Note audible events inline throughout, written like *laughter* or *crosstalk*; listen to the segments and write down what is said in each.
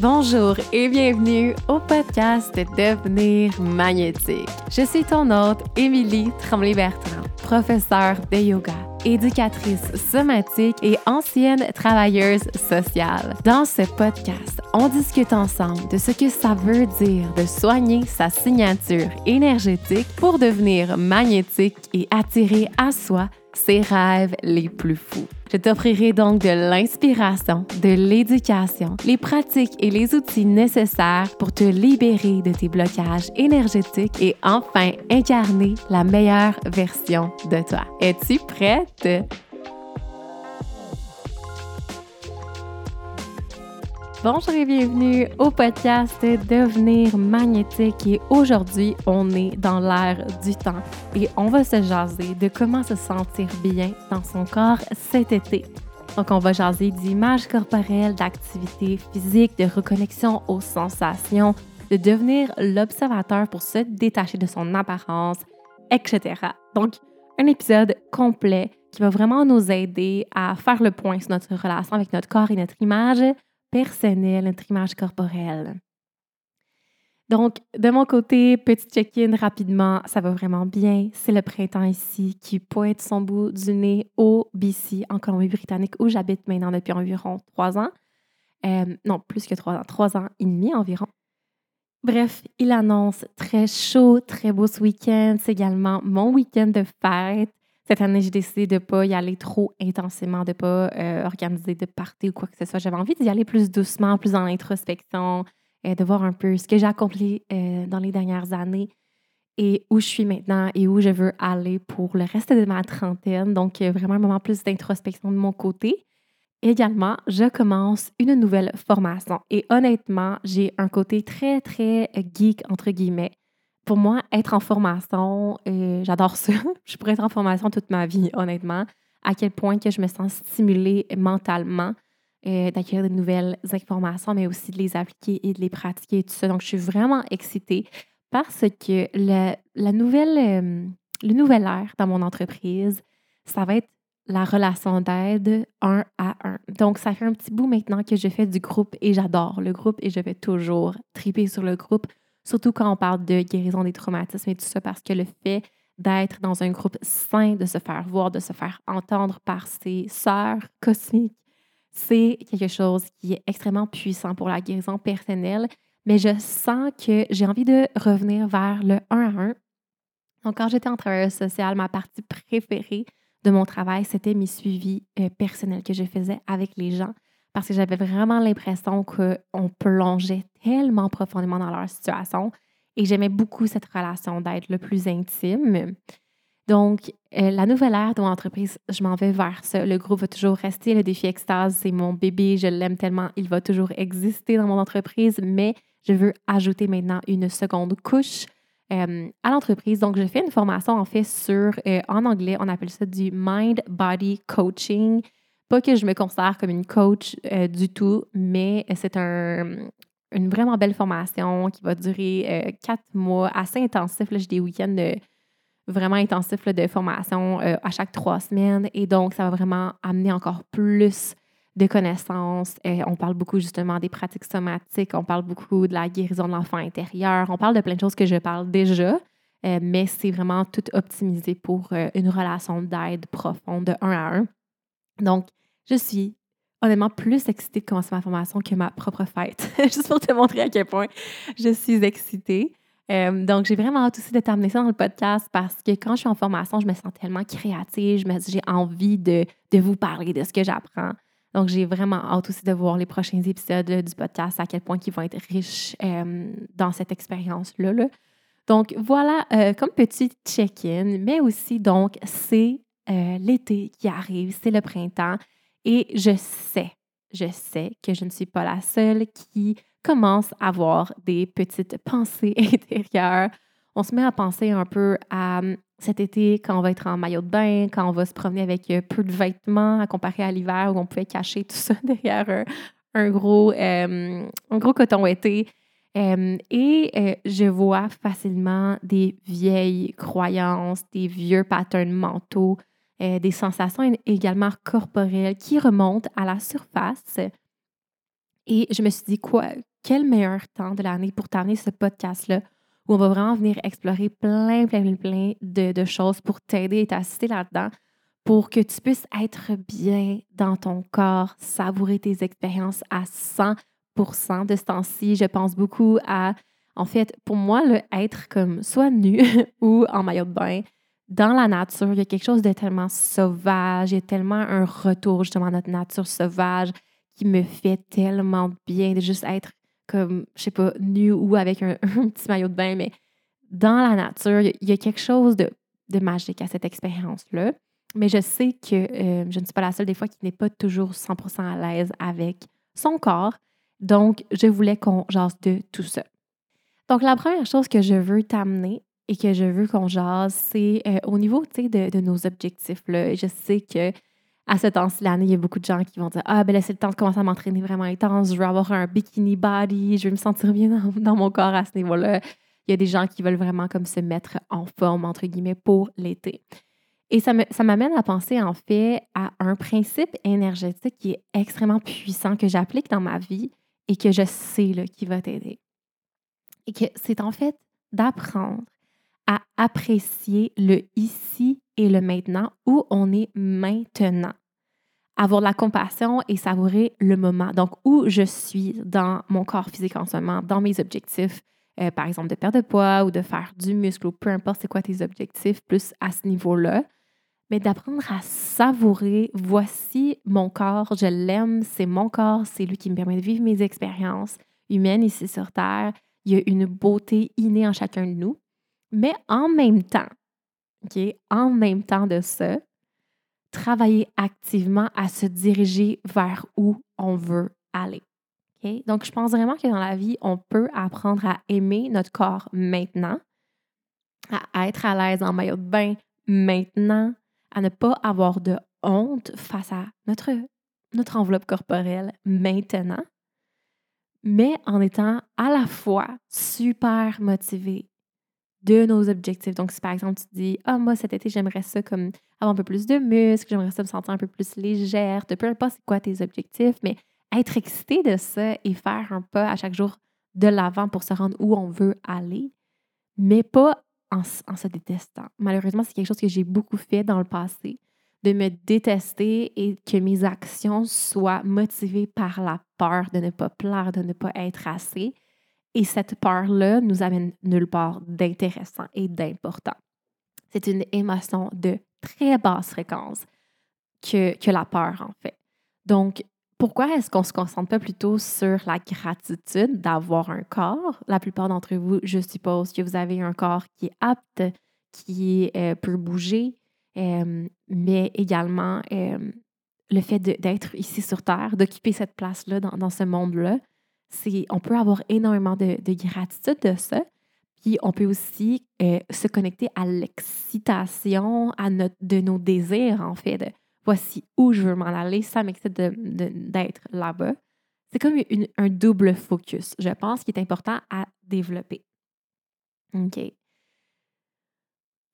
Bonjour et bienvenue au podcast Devenir magnétique. Je suis ton hôte, Émilie Tremblay-Bertrand, professeure de yoga, éducatrice somatique et ancienne travailleuse sociale. Dans ce podcast, on discute ensemble de ce que ça veut dire de soigner sa signature énergétique pour devenir magnétique et attirer à soi ses rêves les plus fous. Je t'offrirai donc de l'inspiration, de l'éducation, les pratiques et les outils nécessaires pour te libérer de tes blocages énergétiques et enfin incarner la meilleure version de toi. Es-tu prête? Bonjour et bienvenue au podcast Devenir magnétique et aujourd'hui on est dans l'ère du temps et on va se jaser de comment se sentir bien dans son corps cet été. Donc on va jaser d'images corporelles, d'activités physiques, de reconnexion aux sensations, de devenir l'observateur pour se détacher de son apparence, etc. Donc un épisode complet qui va vraiment nous aider à faire le point sur notre relation avec notre corps et notre image personnel, notre image corporelle. Donc, de mon côté, petit check-in rapidement, ça va vraiment bien. C'est le printemps ici qui pointe son bout du nez au BC, en Colombie-Britannique, où j'habite maintenant depuis environ trois ans. Euh, non, plus que trois ans, trois ans et demi environ. Bref, il annonce très chaud, très beau ce week-end. C'est également mon week-end de fête. Cette année, j'ai décidé de ne pas y aller trop intensément, de ne pas euh, organiser de parties ou quoi que ce soit. J'avais envie d'y aller plus doucement, plus dans l'introspection, euh, de voir un peu ce que j'ai accompli euh, dans les dernières années et où je suis maintenant et où je veux aller pour le reste de ma trentaine. Donc, vraiment un moment plus d'introspection de mon côté. Également, je commence une nouvelle formation et honnêtement, j'ai un côté très, très geek, entre guillemets pour moi, être en formation, euh, j'adore ça. *laughs* je pourrais être en formation toute ma vie, honnêtement. À quel point que je me sens stimulée mentalement euh, d'acquérir de nouvelles informations, mais aussi de les appliquer et de les pratiquer et tout ça. Donc, je suis vraiment excitée parce que le, la nouvelle, euh, le nouvel ère dans mon entreprise, ça va être la relation d'aide un à un. Donc, ça fait un petit bout maintenant que je fais du groupe et j'adore le groupe et je vais toujours triper sur le groupe surtout quand on parle de guérison des traumatismes et tout ça, parce que le fait d'être dans un groupe sain, de se faire voir, de se faire entendre par ses sœurs cosmiques, c'est quelque chose qui est extrêmement puissant pour la guérison personnelle. Mais je sens que j'ai envie de revenir vers le 1 à 1. Donc, quand j'étais en travail social, ma partie préférée de mon travail, c'était mes suivis euh, personnels que je faisais avec les gens parce que j'avais vraiment l'impression qu'on plongeait tellement profondément dans leur situation et j'aimais beaucoup cette relation d'être le plus intime. Donc, euh, la nouvelle ère de mon entreprise, je m'en vais vers ça. Le groupe va toujours rester. Le défi extase, c'est mon bébé. Je l'aime tellement. Il va toujours exister dans mon entreprise, mais je veux ajouter maintenant une seconde couche euh, à l'entreprise. Donc, je fais une formation en fait sur, euh, en anglais, on appelle ça du Mind Body Coaching. Pas que je me considère comme une coach du tout, mais c'est un, une vraiment belle formation qui va durer euh, quatre mois, assez intensif. J'ai des week-ends vraiment intensifs de formation euh, à chaque trois semaines. Et donc, ça va vraiment amener encore plus de connaissances. on parle beaucoup justement des pratiques somatiques, on parle beaucoup de la guérison de l'enfant intérieur, on parle de plein de choses que je parle déjà, mais c'est vraiment tout optimisé pour une relation d'aide profonde de un à un. Donc, je suis honnêtement plus excitée de commencer ma formation que ma propre fête, *laughs* juste pour te montrer à quel point je suis excitée. Euh, donc, j'ai vraiment hâte aussi de t'amener ça dans le podcast parce que quand je suis en formation, je me sens tellement créative, j'ai envie de, de, vous parler de ce que j'apprends. Donc, j'ai vraiment hâte aussi de voir les prochains épisodes du podcast, à quel point ils vont être riches euh, dans cette expérience-là. Donc, voilà, euh, comme petit check-in, mais aussi, donc, c'est l'été qui arrive, c'est le printemps. Et je sais, je sais que je ne suis pas la seule qui commence à avoir des petites *laughs* pensées intérieures. On se met à penser un peu à hum, cet été quand on va être en maillot de bain, quand on va se promener avec euh, peu de vêtements à comparer à l'hiver où on pouvait cacher tout ça *laughs* derrière un, gros, hum, un gros coton été. Et euh, je vois facilement des vieilles croyances, des vieux patterns mentaux euh, des sensations également corporelles qui remontent à la surface. Et je me suis dit, quoi, quel meilleur temps de l'année pour t'amener ce podcast-là où on va vraiment venir explorer plein, plein, plein de, de choses pour t'aider et t'assister là-dedans pour que tu puisses être bien dans ton corps, savourer tes expériences à 100% de ce temps-ci. Je pense beaucoup à, en fait, pour moi, le être comme soit nu *laughs* ou en maillot de bain, dans la nature, il y a quelque chose de tellement sauvage, il y a tellement un retour justement à notre nature sauvage qui me fait tellement bien de juste être comme, je sais pas, nu ou avec un, *laughs* petit maillot de bain, mais dans la nature, il y a quelque chose de, magique à cette expérience-là. Mais je sais que euh, je ne suis pas la seule des fois qui n'est pas toujours 100% à l'aise avec son corps. Donc, je voulais qu'on jase de tout ça. Donc, la première chose que je veux t'amener et que je veux qu'on jase, c'est euh, au niveau de, de nos objectifs. Là. Je sais que à ce temps-ci l'année, il y a beaucoup de gens qui vont dire Ah, ben là, c'est le temps de commencer à m'entraîner vraiment intense. Je veux avoir un bikini body. Je veux me sentir bien dans, *laughs* dans mon corps à ce niveau-là. Il y a des gens qui veulent vraiment comme se mettre en forme, entre guillemets, pour l'été. Et ça, m'amène à penser en fait à un principe énergétique qui est extrêmement puissant que j'applique dans ma vie et que je sais là, qui va t'aider. Et que c'est en fait d'apprendre à apprécier le ici et le maintenant où on est maintenant. Avoir de la compassion et savourer le moment. Donc, où je suis dans mon corps physique en ce moment, dans mes objectifs, euh, par exemple de perdre de poids ou de faire du muscle ou peu importe c'est quoi tes objectifs, plus à ce niveau-là mais d'apprendre à savourer, voici mon corps, je l'aime, c'est mon corps, c'est lui qui me permet de vivre mes expériences humaines ici sur Terre. Il y a une beauté innée en chacun de nous. Mais en même temps, en même temps de ça, travailler activement à se diriger vers où on veut aller. Donc, je pense vraiment que dans la vie, on peut apprendre à aimer notre corps maintenant, à être à l'aise en maillot de bain maintenant, à ne pas avoir de honte face à notre, notre enveloppe corporelle maintenant, mais en étant à la fois super motivé de nos objectifs. Donc, si par exemple tu dis Ah, moi cet été, j'aimerais ça comme avoir un peu plus de muscles, j'aimerais ça me sentir un peu plus légère, peu importe c'est quoi tes objectifs, mais être excité de ça et faire un pas à chaque jour de l'avant pour se rendre où on veut aller, mais pas en, se détestant. Malheureusement, c'est quelque chose que j'ai beaucoup fait dans le passé, de me détester et que mes actions soient motivées par la peur de ne pas plaire, de ne pas être assez. Et cette peur-là nous amène nulle part d'intéressant et d'important. C'est une émotion de très basse fréquence que, que la peur, en fait. Donc, pourquoi est-ce qu'on ne se concentre pas plutôt sur la gratitude d'avoir un corps? La plupart d'entre vous, je suppose que vous avez un corps qui est apte, qui euh, peut bouger, euh, mais également euh, le fait d'être ici sur Terre, d'occuper cette place-là dans, ce monde-là. On peut avoir énormément de, gratitude de ça. Puis on peut aussi se connecter à l'excitation à de nos désirs, en fait, voici où je veux m'en aller, ça m'excite d'être là-bas. C'est comme un double focus, je pense, qui est important à développer. OK.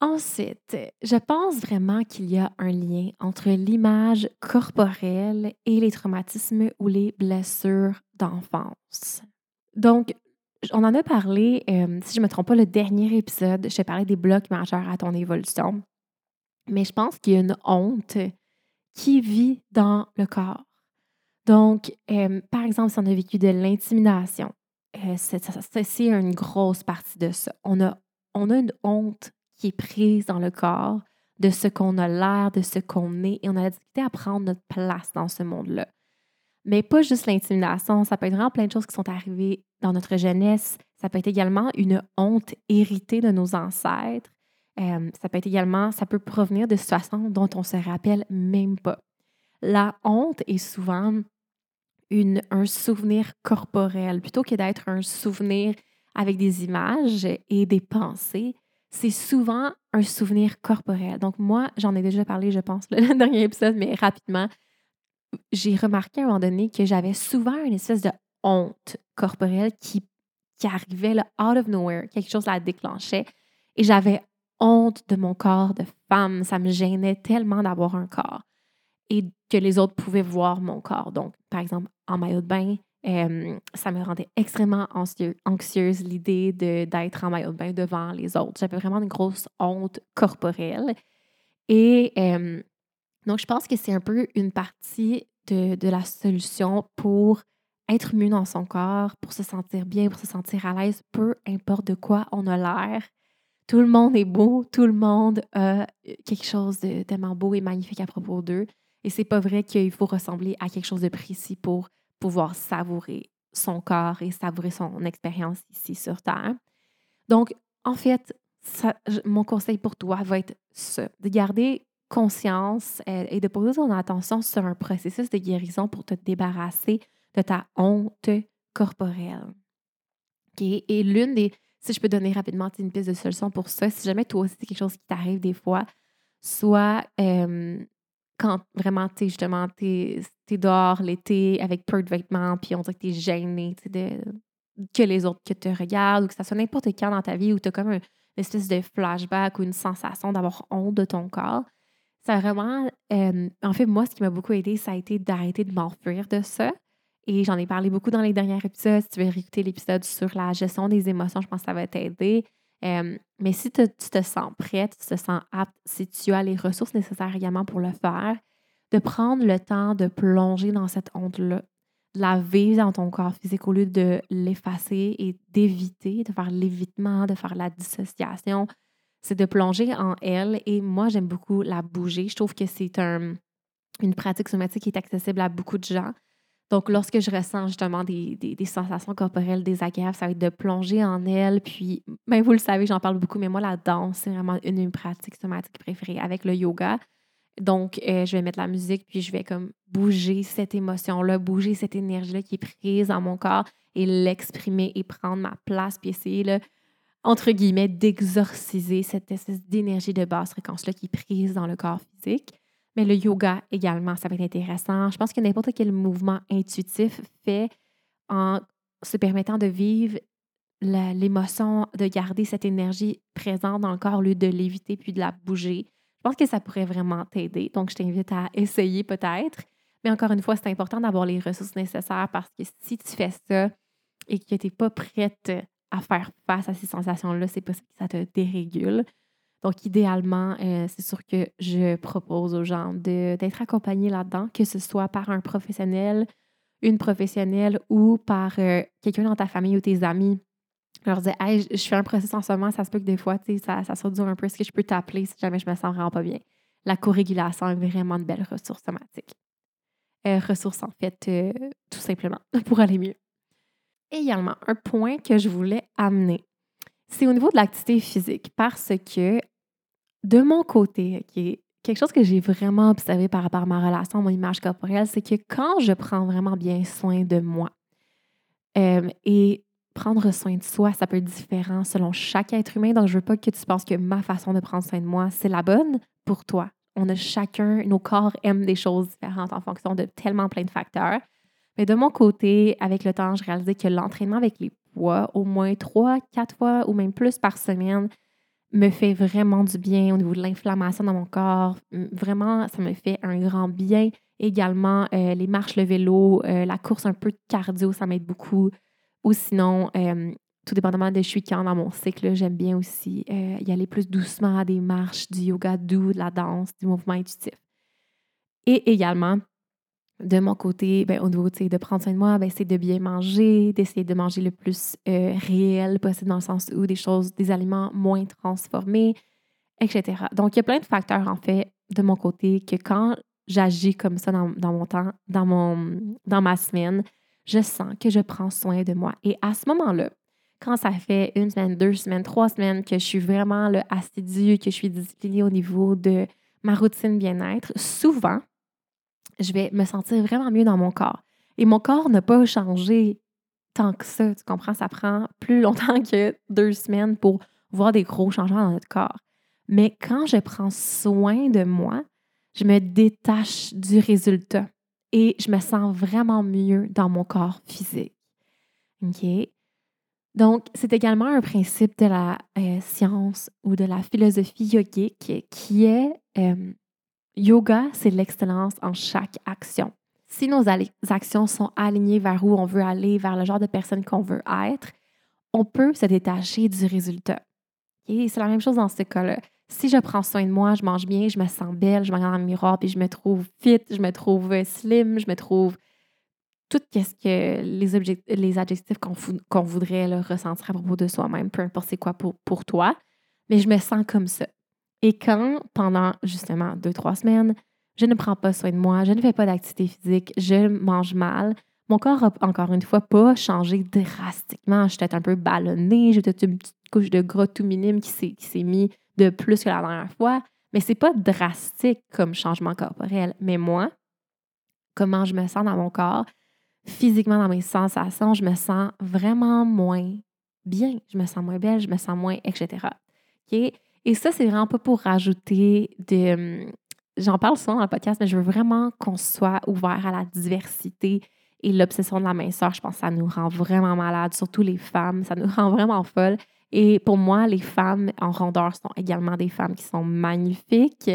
Ensuite, je pense vraiment qu'il y a un lien entre l'image corporelle et les traumatismes ou les blessures d'enfance. Donc, on en a parlé, euh, si je ne me trompe pas, le dernier épisode, je t'ai parlé des blocs majeurs à ton évolution. Mais je pense qu'il y a une honte qui vit dans le corps. Donc, euh, par exemple, si on a vécu de l'intimidation, euh, c'est une grosse partie de ça. On a, on a une honte qui est prise dans le corps de ce qu'on a l'air, de ce qu'on est, et on a la difficulté à prendre notre place dans ce monde-là. Mais pas juste l'intimidation, ça peut être vraiment plein de choses qui sont arrivées dans notre jeunesse. Ça peut être également une honte héritée de nos ancêtres. Euh, ça peut être également, ça peut provenir de situations dont on se rappelle même pas. La honte est souvent une, un souvenir corporel plutôt que d'être un souvenir avec des images et des pensées. C'est souvent un souvenir corporel. Donc moi, j'en ai déjà parlé, je pense, *laughs* le dernier épisode, mais rapidement, j'ai remarqué à un moment donné que j'avais souvent une espèce de honte corporelle qui, qui arrivait là, out of nowhere, quelque chose la déclenchait. Et j'avais honte de mon corps de femme. Ça me gênait tellement d'avoir un corps et que les autres pouvaient voir mon corps. Donc, par exemple, en maillot de bain, ça me rendait extrêmement anxieuse l'idée d'être en maillot de bain devant les autres. J'avais vraiment une grosse honte corporelle. Et donc, je pense que c'est un peu une partie de, de, la solution pour être mieux dans son corps, pour se sentir bien, pour se sentir à l'aise, peu importe de quoi on a l'air. Tout le monde est beau, tout le monde a quelque chose de tellement beau et magnifique à propos d'eux. Et c'est pas vrai qu'il faut ressembler à quelque chose de précis pour pouvoir savourer son corps et savourer son expérience ici sur Terre. Donc, en fait, mon conseil pour toi va être ça, de garder conscience et de poser ton attention sur un processus de guérison pour te débarrasser de ta honte corporelle. Et l'une des, si je peux donner rapidement une piste de solution pour ça, si jamais toi aussi c'est quelque chose qui t'arrive des fois, soit euh, quand vraiment, tu justement, tu es, dehors l'été avec peu de vêtements, puis on dirait que tu es gêné que les autres que te regardent, ou que ça soit n'importe quand dans ta vie où tu as comme une espèce de flashback ou une sensation d'avoir honte de ton corps. Ça vraiment, en fait, moi, ce qui m'a beaucoup aidé, ça a été d'arrêter de m'enfuir de ça. Et j'en ai parlé beaucoup dans les derniers épisodes. Si tu veux réécouter l'épisode sur la gestion des émotions, je pense que ça va t'aider mais si tu te sens prête, tu te sens apte, si tu as les ressources nécessaires également pour le faire, de prendre le temps de plonger dans cette honte-là, de la vivre dans ton corps physique au lieu de l'effacer et d'éviter, de faire l'évitement, de faire la dissociation, c'est de plonger en elle. Et moi, j'aime beaucoup la bouger. Je trouve que c'est une pratique somatique qui est accessible à beaucoup de gens. Donc, lorsque je ressens justement des, sensations corporelles désagréables, ça va être de plonger en elle. Puis, ben, vous le savez, j'en parle beaucoup, mais moi, la danse, c'est vraiment une, pratique somatique préférée avec le yoga. Donc, euh, je vais mettre la musique, puis je vais comme bouger cette émotion-là, bouger cette énergie-là qui est prise dans mon corps et l'exprimer et prendre ma place, puis essayer, là, entre guillemets, d'exorciser cette espèce d'énergie de basse fréquence-là qui est prise dans le corps physique. Mais le yoga également, ça va être intéressant. Je pense que n'importe quel mouvement intuitif fait en se permettant de vivre l'émotion, de garder cette énergie présente dans le corps au lieu de l'éviter puis de la bouger. Je pense que ça pourrait vraiment t'aider. Donc, je t'invite à essayer peut-être. Mais encore une fois, c'est important d'avoir les ressources nécessaires parce que si tu fais ça et que tu n'es pas prête à faire face à ces sensations-là, c'est possible que ça te dérégule. Donc, idéalement, euh, c'est sûr que je propose aux gens d'être accompagnés là-dedans, que ce soit par un professionnel, une professionnelle ou par euh, quelqu'un dans ta famille ou tes amis. Je leur dire, hey, je fais un processus en ce moment, ça se peut que des fois, ça, ça dur un peu. Est-ce que je peux t'appeler si jamais je me sens vraiment pas bien? La co-régulation est vraiment une belle ressource somatique. Euh, ressource, en fait, tout simplement, *laughs* pour aller mieux. également, un point que je voulais amener, c'est au niveau de l'activité physique parce que de mon côté, quelque chose que j'ai vraiment observé par rapport à ma relation, mon image corporelle, c'est que quand je prends vraiment bien soin de moi, euh, et prendre soin de soi, ça peut être différent selon chaque être humain. Donc, je veux pas que tu penses que ma façon de prendre soin de moi, c'est la bonne pour toi. On a chacun, nos corps aiment des choses différentes en fonction de tellement plein de facteurs. Mais de mon côté, avec le temps, je réalisé que l'entraînement avec les poids, au moins trois, quatre fois ou même plus par semaine, me fait vraiment du bien au niveau de l'inflammation dans mon corps. Vraiment, ça me fait un grand bien. Également, euh, les marches, le vélo, euh, la course un peu cardio, ça m'aide beaucoup. Ou sinon, euh, tout dépendamment de je suis quand dans mon cycle, j'aime bien aussi y aller plus doucement à des marches, du yoga doux, de la danse, du mouvement intuitif. Et également, de mon côté, ben, au niveau de prendre soin de moi, ben, c'est de bien manger, d'essayer de manger le plus euh, réel possible dans le sens où des choses, des aliments moins transformés, etc. Donc, il y a plein de facteurs, en fait, de mon côté, que quand j'agis comme ça dans, mon temps, dans, mon, dans ma semaine, je sens que je prends soin de moi. Et à ce moment-là, quand ça fait une semaine, deux semaines, trois semaines que je suis vraiment là, assidue, que je suis disciplinée au niveau de ma routine bien-être, souvent, je vais me sentir vraiment mieux dans mon corps. Et mon corps n'a pas changé tant que ça. Tu comprends? Ça prend plus longtemps *laughs* que deux semaines pour voir des gros changements dans notre corps. Mais quand je prends soin de moi, je me détache du résultat et je me sens vraiment mieux dans mon corps physique. OK? Donc, c'est également un principe de la euh, science ou de la philosophie yogique qui est euh, yoga, c'est l'excellence en chaque action. Si nos actions sont alignées vers où on veut aller, vers le genre de personne qu'on veut être, on peut se détacher du résultat. C'est la même chose dans ce cas-là. Si je prends soin de moi, je mange bien, je me sens belle, je me regarde dans le miroir, puis je me trouve fit, je me trouve slim, je me trouve tout ce que les, les adjectifs qu'on voudrait ressentir à propos de soi-même, peu importe c'est quoi pour, pour toi, mais je me sens comme ça. Et quand, pendant justement deux, trois semaines, je ne prends pas soin de moi, je ne fais pas d'activité physique, je mange mal, mon corps a encore une fois pas changé drastiquement. Je suis peut-être un peu ballonnée, j'ai peut-être une petite couche de gras tout minime qui s'est mis de plus que la dernière fois, mais c'est pas drastique comme changement corporel. Mais moi, comment je me sens dans mon corps, physiquement dans mes sensations, je me sens vraiment moins bien, je me sens moins belle, je me sens moins, etc. Et ça, c'est vraiment pas pour rajouter de. Hum, j'en parle souvent dans le podcast, mais je veux vraiment qu'on soit ouvert à la diversité et l'obsession de la minceur. Je pense que ça nous rend vraiment malades, surtout les femmes. Ça nous *laughs* rend vraiment folles. Et pour moi, les femmes en rondeur sont également des femmes qui sont magnifiques,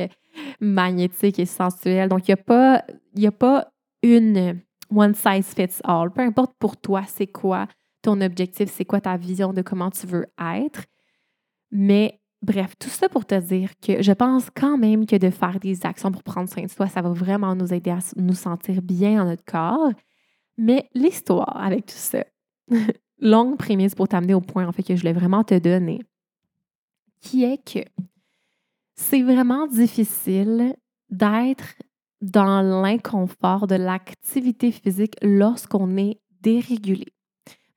magnétiques et sensuelles. Donc, il n'y a, pas, a pas une one size fits all. Peu importe pour toi, c'est quoi ton objectif, c'est quoi ta vision de comment tu veux être. Mais bref, tout ça pour te dire que je pense quand même que de faire des actions pour prendre soin de soi, ça va vraiment nous aider à nous sentir bien dans notre corps. Mais l'histoire avec tout ça, *laughs* longue prémisse pour t'amener au point en fait que je voulais vraiment te donner, qui est que c'est vraiment difficile d'être dans l'inconfort de l'activité physique lorsqu'on est dérégulé.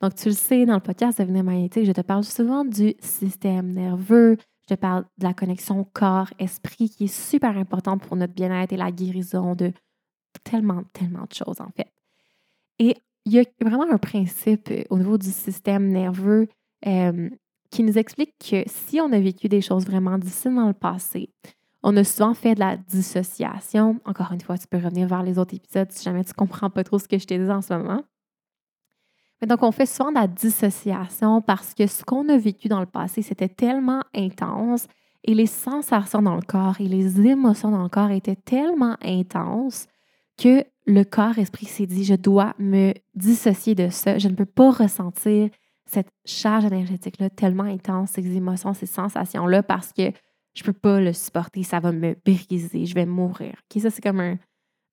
Donc, tu le sais, dans le podcast Devenir magnétique, je te parle souvent du système nerveux, je te parle de la connexion corps-esprit qui est super importante pour notre bien-être et la guérison de tellement, tellement de choses, en fait. Et il y a vraiment un principe euh, au niveau du système nerveux euh, qui nous explique que si on a vécu des choses vraiment difficiles dans le passé, on a souvent fait de la dissociation. Encore une fois, tu peux revenir vers les autres épisodes si jamais tu ne comprends pas trop ce que je t'ai dit en ce moment. Donc, on fait souvent de la dissociation parce que ce qu'on a vécu dans le passé, c'était tellement intense et les sensations dans le corps et les émotions dans le corps étaient tellement intenses que le corps-esprit s'est dit, je dois me dissocier de ça. Je ne peux pas ressentir cette charge énergétique-là tellement intense, ces émotions, ces sensations-là, parce que je peux pas le supporter, ça va me briser, je vais mourir. ça, c'est comme un,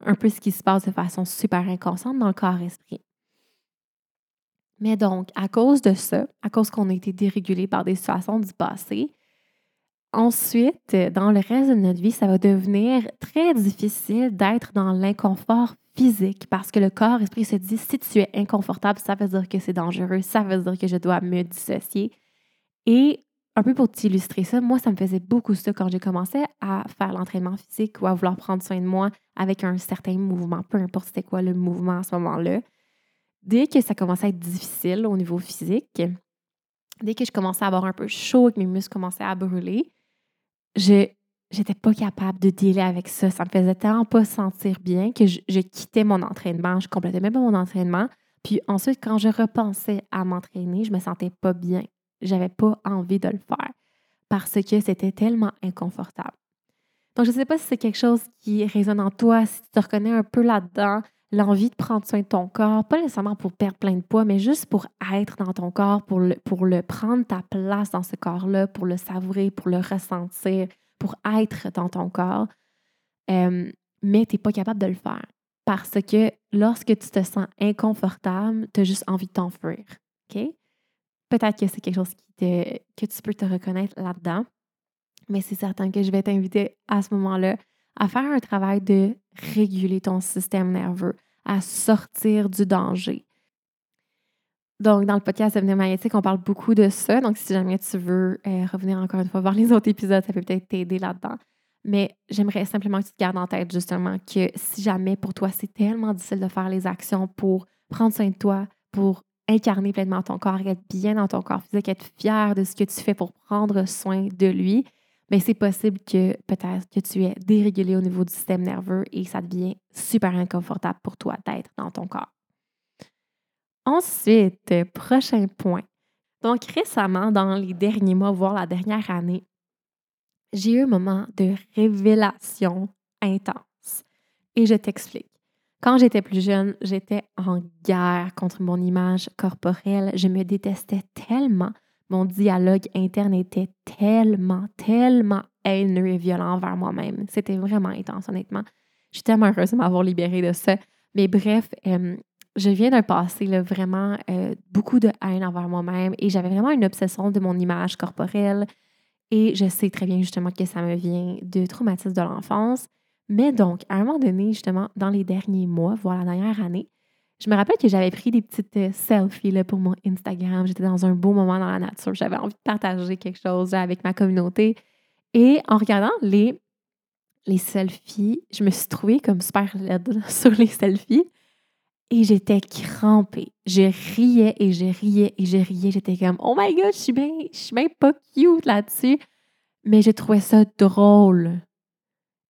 un peu ce qui se passe de façon super inconsciente dans le corps-esprit. Mais donc, à cause de ça, à cause qu'on a été dérégulé par des situations du passé, ensuite, dans le reste de notre vie, ça va devenir très difficile d'être dans l'inconfort physique parce que le corps, esprit se dit si tu es inconfortable, ça veut dire que c'est dangereux, ça veut dire que je dois me dissocier. Et un peu pour t'illustrer ça, moi, ça me faisait beaucoup ça quand j'ai commencé à faire l'entraînement physique ou à vouloir prendre soin de moi avec un certain mouvement, peu importe c'était quoi le mouvement à ce moment-là. Dès que ça commençait à être difficile au niveau physique, dès que je commençais à avoir un peu chaud et que mes muscles commençaient à brûler, je j'étais pas capable de dealer avec ça. Ça me faisait tellement pas sentir bien que je, je quittais mon entraînement, je complétais même pas mon entraînement. Puis ensuite, quand je repensais à m'entraîner, je me sentais pas bien j'avais pas envie de le faire parce que c'était tellement inconfortable. Donc, je ne sais pas si c'est quelque chose qui résonne en toi, si tu te reconnais un peu là-dedans, l'envie de prendre soin de ton corps, pas nécessairement pour perdre plein de poids, mais juste pour être dans ton corps, pour le, pour le prendre ta place dans ce corps-là, pour le savourer, pour le ressentir, pour être dans ton corps. Euh, mais tu n'es pas capable de le faire parce que lorsque tu te sens inconfortable, tu as juste envie de t'enfuir. OK? Peut-être que c'est quelque chose qui te, que tu peux te reconnaître là-dedans, mais c'est certain que je vais t'inviter à ce moment-là à faire un travail de réguler ton système nerveux, à sortir du danger. Donc, dans le podcast Devenir magnétique, on parle beaucoup de ça. Donc, si jamais tu veux euh, revenir encore une fois voir les *laughs* autres épisodes, ça peut peut-être t'aider là-dedans. Mais j'aimerais simplement que tu te gardes en tête justement que si jamais pour toi, c'est tellement difficile de faire les actions pour prendre soin de toi, pour incarner pleinement ton corps, être bien dans ton corps physique, être fier de ce que tu fais pour prendre soin de lui, mais c'est possible que peut-être que tu es dérégulé au niveau du système nerveux et ça devient super inconfortable pour toi d'être dans ton corps. Ensuite, prochain point. Donc, récemment, dans les derniers mois, voire la dernière année, j'ai eu un moment de révélation intense. Et je t'explique. Quand j'étais plus jeune, j'étais en guerre contre mon image corporelle. Je me détestais tellement. Mon dialogue interne était tellement, tellement haineux et violent envers moi-même. C'était vraiment intense, honnêtement. Je suis tellement heureuse de m'avoir libérée de ça. Mais bref, euh, je viens d'un passé vraiment euh, beaucoup de haine envers moi-même et j'avais vraiment une obsession de mon image corporelle. Et je sais très bien justement que ça me vient de traumatisme de l'enfance. Mais donc, à un moment donné, justement, dans les derniers mois, voire la dernière année, je me rappelle que j'avais pris des petites euh, selfies là, pour mon Instagram. J'étais dans un beau moment dans la nature. J'avais envie de partager quelque chose avec ma communauté. Et en regardant les, les selfies, je me suis trouvée comme super laide *laughs* sur les selfies. Et j'étais crampée. Je riais et je riais et je riais. J'étais comme, oh my god, je suis bien, je suis bien pas cute là-dessus. Mais j'ai trouvé ça drôle.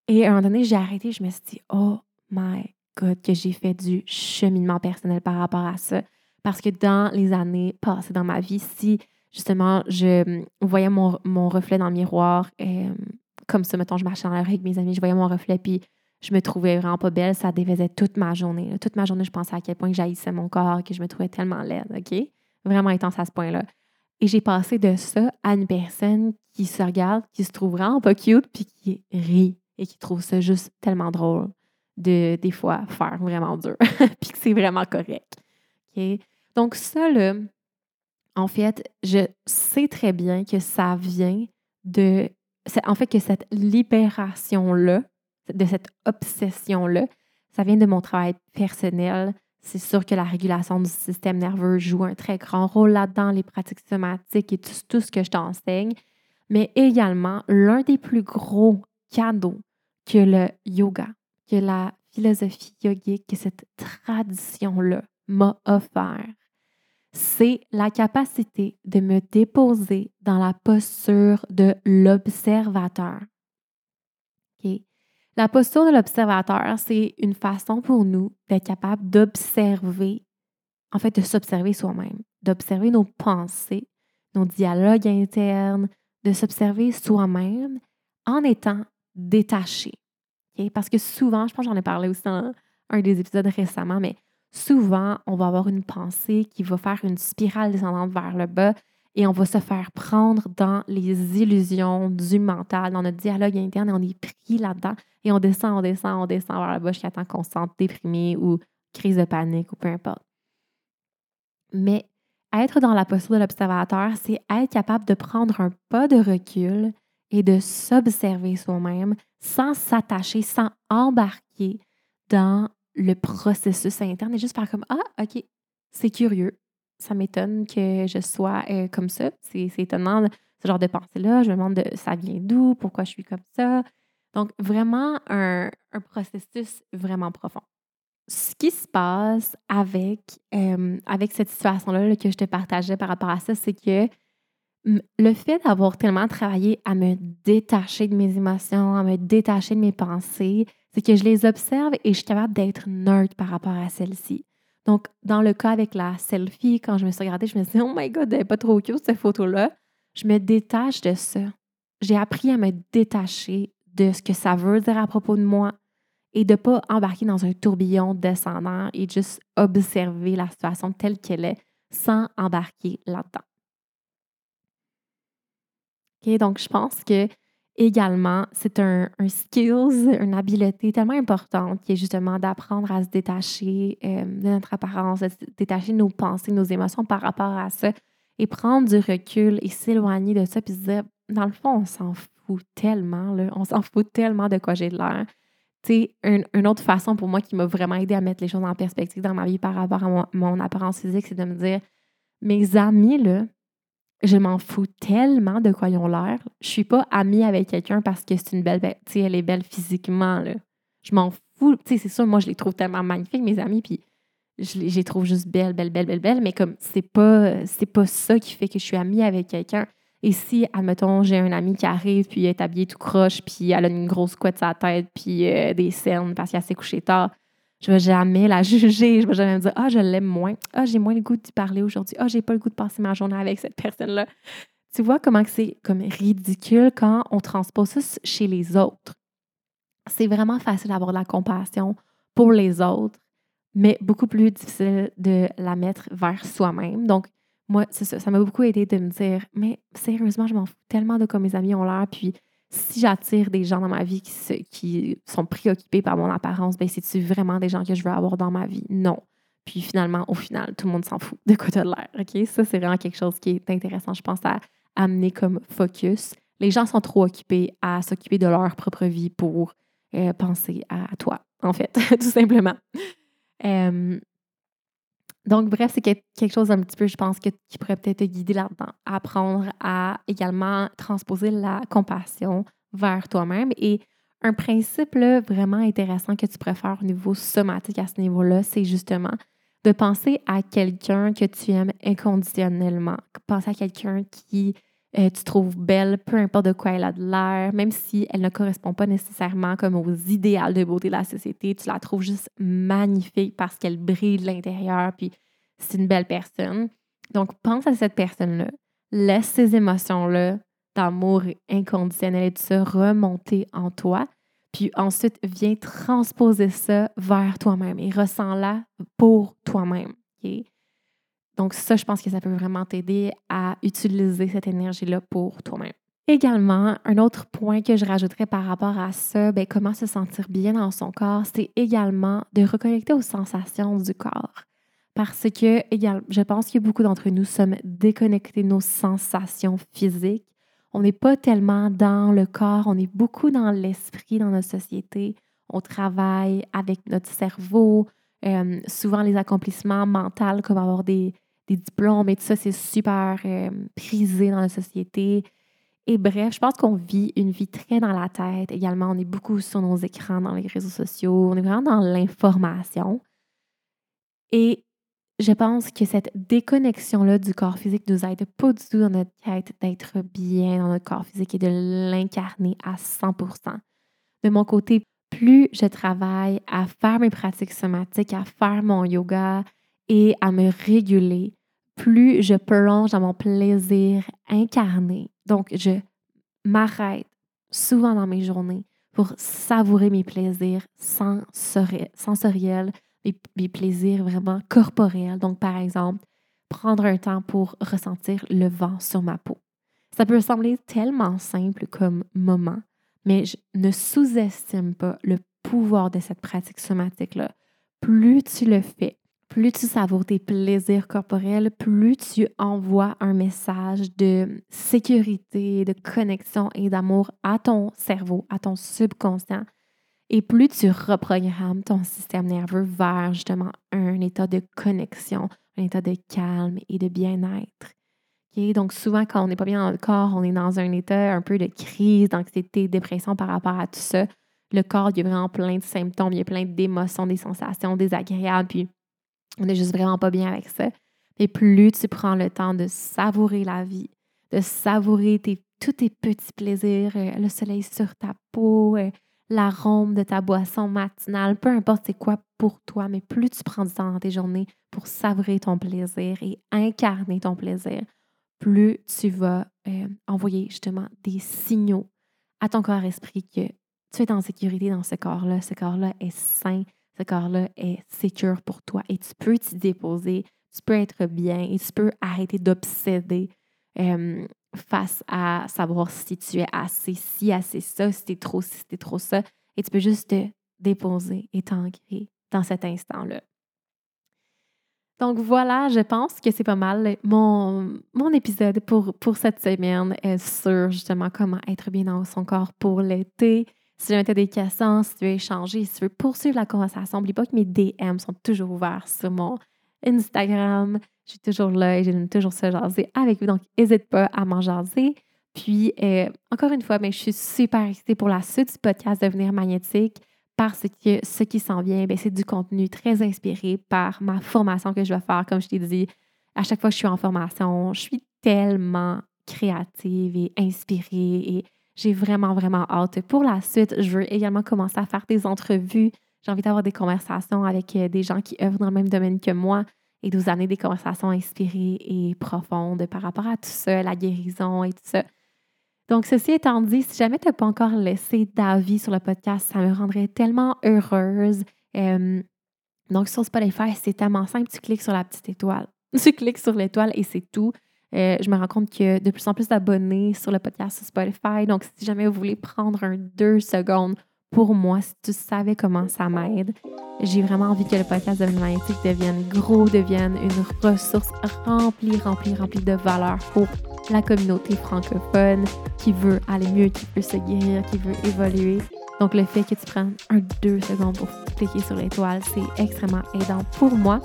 Et à un moment donné, j'ai arrêté. Je me suis dit, oh my que j'ai fait du cheminement personnel par rapport à ça. Parce que dans les années passées dans ma vie, si justement je voyais mon, mon reflet dans le miroir, euh, comme ça, mettons, je marchais dans la rue avec mes amis, je voyais mon reflet, puis je me trouvais vraiment pas belle, ça défaisait toute ma journée. Toute ma journée, je pensais à quel point j'haïssais mon corps, que je me trouvais tellement laide, OK? Vraiment intense à ce point-là. Et j'ai passé de ça à une personne qui se regarde, qui se trouve vraiment pas cute, puis qui rit et qui trouve ça juste tellement drôle de, des fois, faire vraiment dur, *laughs* puis que c'est vraiment correct. Donc ça, là, en fait, je sais très bien que ça vient de... En fait, que cette libération-là, de cette obsession-là, ça vient de mon travail personnel. C'est sûr que la régulation du système nerveux joue un très grand rôle là-dedans, les pratiques somatiques et tout, ce que je t'enseigne. Mais également, l'un des plus gros cadeaux que le yoga, que la philosophie yogique, que cette tradition-là m'a offert, c'est la capacité de me déposer dans la posture de l'observateur. La posture de l'observateur, c'est une façon pour nous d'être capable d'observer, en fait, de s'observer soi-même, d'observer nos pensées, nos dialogues internes, de s'observer soi-même en étant détaché. Parce que souvent, je pense que j'en ai parlé aussi dans un des épisodes récemment, mais souvent, on va avoir une pensée qui va faire une spirale descendante vers le bas et on va se faire prendre dans les illusions du mental, dans notre dialogue interne et on est pris là-dedans et on descend, on descend, on descend vers le bas jusqu'à temps qu'on se sente déprimé ou crise de panique ou peu importe. Mais être dans la posture de l'observateur, c'est être capable de prendre un pas de recul et de s'observer soi-même sans s'attacher, sans embarquer dans le processus interne et juste faire comme Ah, OK, c'est curieux, ça m'étonne que je sois euh, comme ça. C'est étonnant, ce genre de pensée-là. Je me demande de, ça vient d'où, pourquoi je suis comme ça? Donc, vraiment un, processus vraiment profond. Ce qui se passe avec, euh, avec cette situation-là que je te partageais par rapport à ça, c'est que le fait d'avoir tellement travaillé à me détacher de mes émotions, à me détacher de mes pensées, c'est que je les observe et je suis capable d'être neutre par rapport à celles-ci. Donc, dans le cas avec la selfie, quand je me suis regardée, je me suis dit, oh my God, elle n'est pas trop cute cette photo-là. Je me détache de ça. J'ai appris à me détacher de ce que ça veut dire à propos de moi et de ne pas embarquer dans un tourbillon descendant et juste observer la situation telle qu'elle est sans embarquer là-dedans. Donc, je pense que également, c'est un, skills, une habileté tellement importante qui est justement d'apprendre à se détacher euh, de notre apparence, de se détacher de nos pensées, de nos émotions par rapport à ça et prendre du recul et s'éloigner de ça puis se dire, dans le fond, on s'en fout tellement, là, on s'en fout tellement de quoi j'ai de l'air. Tu sais, une, autre façon pour moi qui m'a vraiment aidé à mettre les choses en perspective dans ma vie par rapport à mon, mon apparence physique, c'est de me dire, mes amis, là, je m'en fous tellement de quoi ils ont l'air. Je suis pas amie avec quelqu'un parce que c'est une belle, tu sais, elle est belle physiquement, là. Je m'en fous. Tu sais, c'est sûr, moi, je les trouve tellement magnifiques, mes amis, puis je les, trouve juste belles, belles, belles, belles, belles, mais comme c'est pas, c'est pas ça qui fait que je suis amie avec quelqu'un. Et si, admettons, j'ai un ami qui arrive, puis elle est habillée tout croche, puis elle a une grosse couette sur la tête, puis euh, des cernes parce qu'elle s'est couchée tard, Je vais jamais la *laughs* juger. Je vais jamais me dire Ah, je l'aime moins. Ah, j'ai moins le goût d'y parler aujourd'hui. Ah, j'ai pas le goût de passer ma journée avec cette personne-là. Tu vois comment c'est comme ridicule quand on transpose ça chez les autres. C'est vraiment facile d'avoir de la compassion pour les autres, mais beaucoup plus difficile de la mettre vers soi-même. Donc, moi, ça. Ça m'a beaucoup aidé de me dire, mais sérieusement, je m'en fous tellement de comme mes amis ont l'air. Puis, si j'attire des gens dans ma vie qui, sont préoccupés par mon apparence, ben c'est-tu vraiment des gens que je veux avoir dans ma vie? Non. Puis finalement, au final, tout le monde s'en fout de quoi as l'air. Ça, c'est vraiment quelque chose qui est intéressant, je pense, à amener comme focus. Les gens sont trop occupés à s'occuper de leur propre vie pour euh, penser à toi, en fait, *laughs* tout simplement. Donc, bref, c'est quelque chose un petit peu, je pense, qui pourrait peut-être te guider là-dedans. Apprendre à également transposer la compassion vers toi-même. Et un principe vraiment intéressant que tu préfères au niveau somatique à ce niveau-là, c'est justement de penser à quelqu'un que tu aimes inconditionnellement. Penser à quelqu'un qui euh, tu trouves belle, peu importe de quoi elle a de l'air, même si elle ne correspond pas nécessairement comme aux idéaux de beauté de la société, tu la trouves juste magnifique parce qu'elle brille de l'intérieur, puis c'est une belle personne. Donc, pense à cette personne-là, laisse ces émotions-là d'amour inconditionnel et de se remonter en toi, puis ensuite, viens transposer ça vers toi-même et ressens-la pour toi-même. Donc ça, je pense que ça peut vraiment t'aider à utiliser cette énergie-là pour toi-même. Également, un autre point que je rajouterais par rapport à ça, bien, comment se sentir bien dans son corps, c'est également de reconnecter aux sensations du corps. Parce que je pense que beaucoup d'entre nous sommes déconnectés de nos sensations physiques. On n'est pas tellement dans le corps, on est beaucoup dans l'esprit dans notre société. On travaille avec notre cerveau. Euh, souvent, les accomplissements mentaux, comme avoir des, des diplômes et tout ça, c'est super euh, prisé dans la société. Et bref, je pense qu'on vit une vie très dans la tête. Également, on est beaucoup sur nos écrans, dans les réseaux sociaux. On est vraiment dans l'information. Et je pense que cette déconnexion-là du corps physique nous aide pas du tout dans notre quête d'être bien dans notre corps physique et de l'incarner à 100% De mon côté, plus je travaille à faire mes pratiques somatiques, à faire mon yoga, et à me réguler, plus je plonge dans mon plaisir incarné. Donc, je m'arrête souvent dans mes journées pour savourer mes plaisirs sensoriels, mes, plaisirs vraiment corporels. Donc, par exemple, prendre un temps pour ressentir le vent sur ma peau. Ça peut sembler tellement simple comme moment, mais je ne sous-estime pas le pouvoir de cette pratique somatique-là. Plus tu le fais, plus tu savoures tes plaisirs corporels, plus tu envoies un message de sécurité, de connexion et d'amour à ton cerveau, à ton subconscient. Et plus tu reprogrammes ton système nerveux vers justement un état de connexion, un état de calme et de bien-être. Donc souvent, quand on n'est pas bien dans le corps, on est dans un état un peu de crise, d'anxiété, dépression par rapport à tout ça. Le corps, il a vraiment plein de symptômes, il y a plein d'émotions, des sensations désagréables. Puis on n'est juste vraiment pas bien avec ça. Et plus tu prends le temps de savourer la vie, de savourer tous tes petits plaisirs, euh, le soleil sur ta peau, euh, l'arôme de ta boisson matinale, peu importe c'est quoi pour toi, mais plus tu prends du temps dans tes journées pour savourer ton plaisir et incarner ton plaisir, plus tu vas euh, envoyer justement des signaux à ton corps-esprit que tu es en sécurité dans ce corps-là, ce corps-là est sain, ce corps-là est sécure pour toi et tu peux t'y déposer, tu peux être bien et tu peux arrêter d'obséder face à savoir si tu es assez ci, assez ça, si es trop ci, si t'es trop ça. Et tu peux juste te déposer et t'ancrer dans cet instant-là. Donc voilà, je pense que c'est pas mal mon, mon épisode pour, pour cette semaine euh, sur justement comment être bien dans son corps pour l'été. Si jamais tu as des questions, si tu veux échanger, si tu veux poursuivre la conversation, n'oublie pas que mes DM sont toujours ouverts sur mon Instagram. Je suis toujours là et j'aime toujours se jaser avec vous. Donc, n'hésite pas à m'en jaser. Puis, euh, encore une fois, ben, je suis super excitée pour la suite du podcast Devenir magnétique parce que ce qui s'en vient, ben, c'est du contenu très inspiré par ma formation que je vais faire. Comme je t'ai dit, à chaque fois que je suis en formation, je suis tellement créative et inspirée et j'ai vraiment, vraiment hâte. Pour la suite, je veux également commencer à faire des entrevues. J'ai envie d'avoir des conversations avec euh, des gens qui œuvrent dans le même domaine que moi et de vous amener des conversations inspirées et profondes par rapport à tout ça, la guérison et tout ça. Donc, ceci étant dit, si jamais tu n'as pas encore laissé d'avis sur le podcast, ça me rendrait tellement heureuse. donc, sur Spotify, c'est tellement simple, tu cliques sur la petite étoile. *laughs* Tu cliques sur l'étoile et c'est tout. Euh, je me rends compte a de plus en plus d'abonnés sur le podcast sur Spotify. Donc, si jamais vous voulez prendre un deux secondes pour moi, si tu savais comment ça m'aide, j'ai vraiment envie que le podcast de magnétique devienne gros, devienne une ressource remplie, remplie, remplie de valeur pour la communauté francophone qui veut aller mieux, qui veut se guérir, qui veut évoluer. Donc, le fait que tu prennes un deux secondes pour cliquer sur l'étoile, c'est extrêmement aidant pour moi.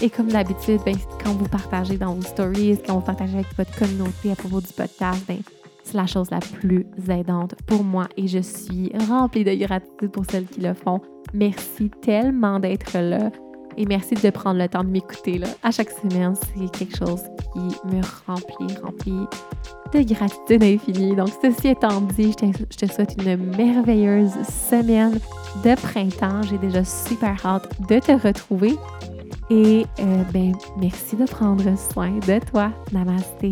Et comme d'habitude, ben, quand vous partagez dans vos stories, quand vous partagez avec votre communauté à propos du podcast, ben, c'est la chose la plus aidante pour moi et je suis remplie de gratitude pour celles qui le font. Merci tellement d'être là et merci de prendre le temps de m'écouter. À chaque semaine, c'est quelque chose qui me remplit, remplit de gratitude infinie. Donc, ceci étant dit, je te, souhaite une merveilleuse semaine de printemps. J'ai déjà super hâte de te retrouver. Et euh, ben, merci de prendre soin de toi. Namasté.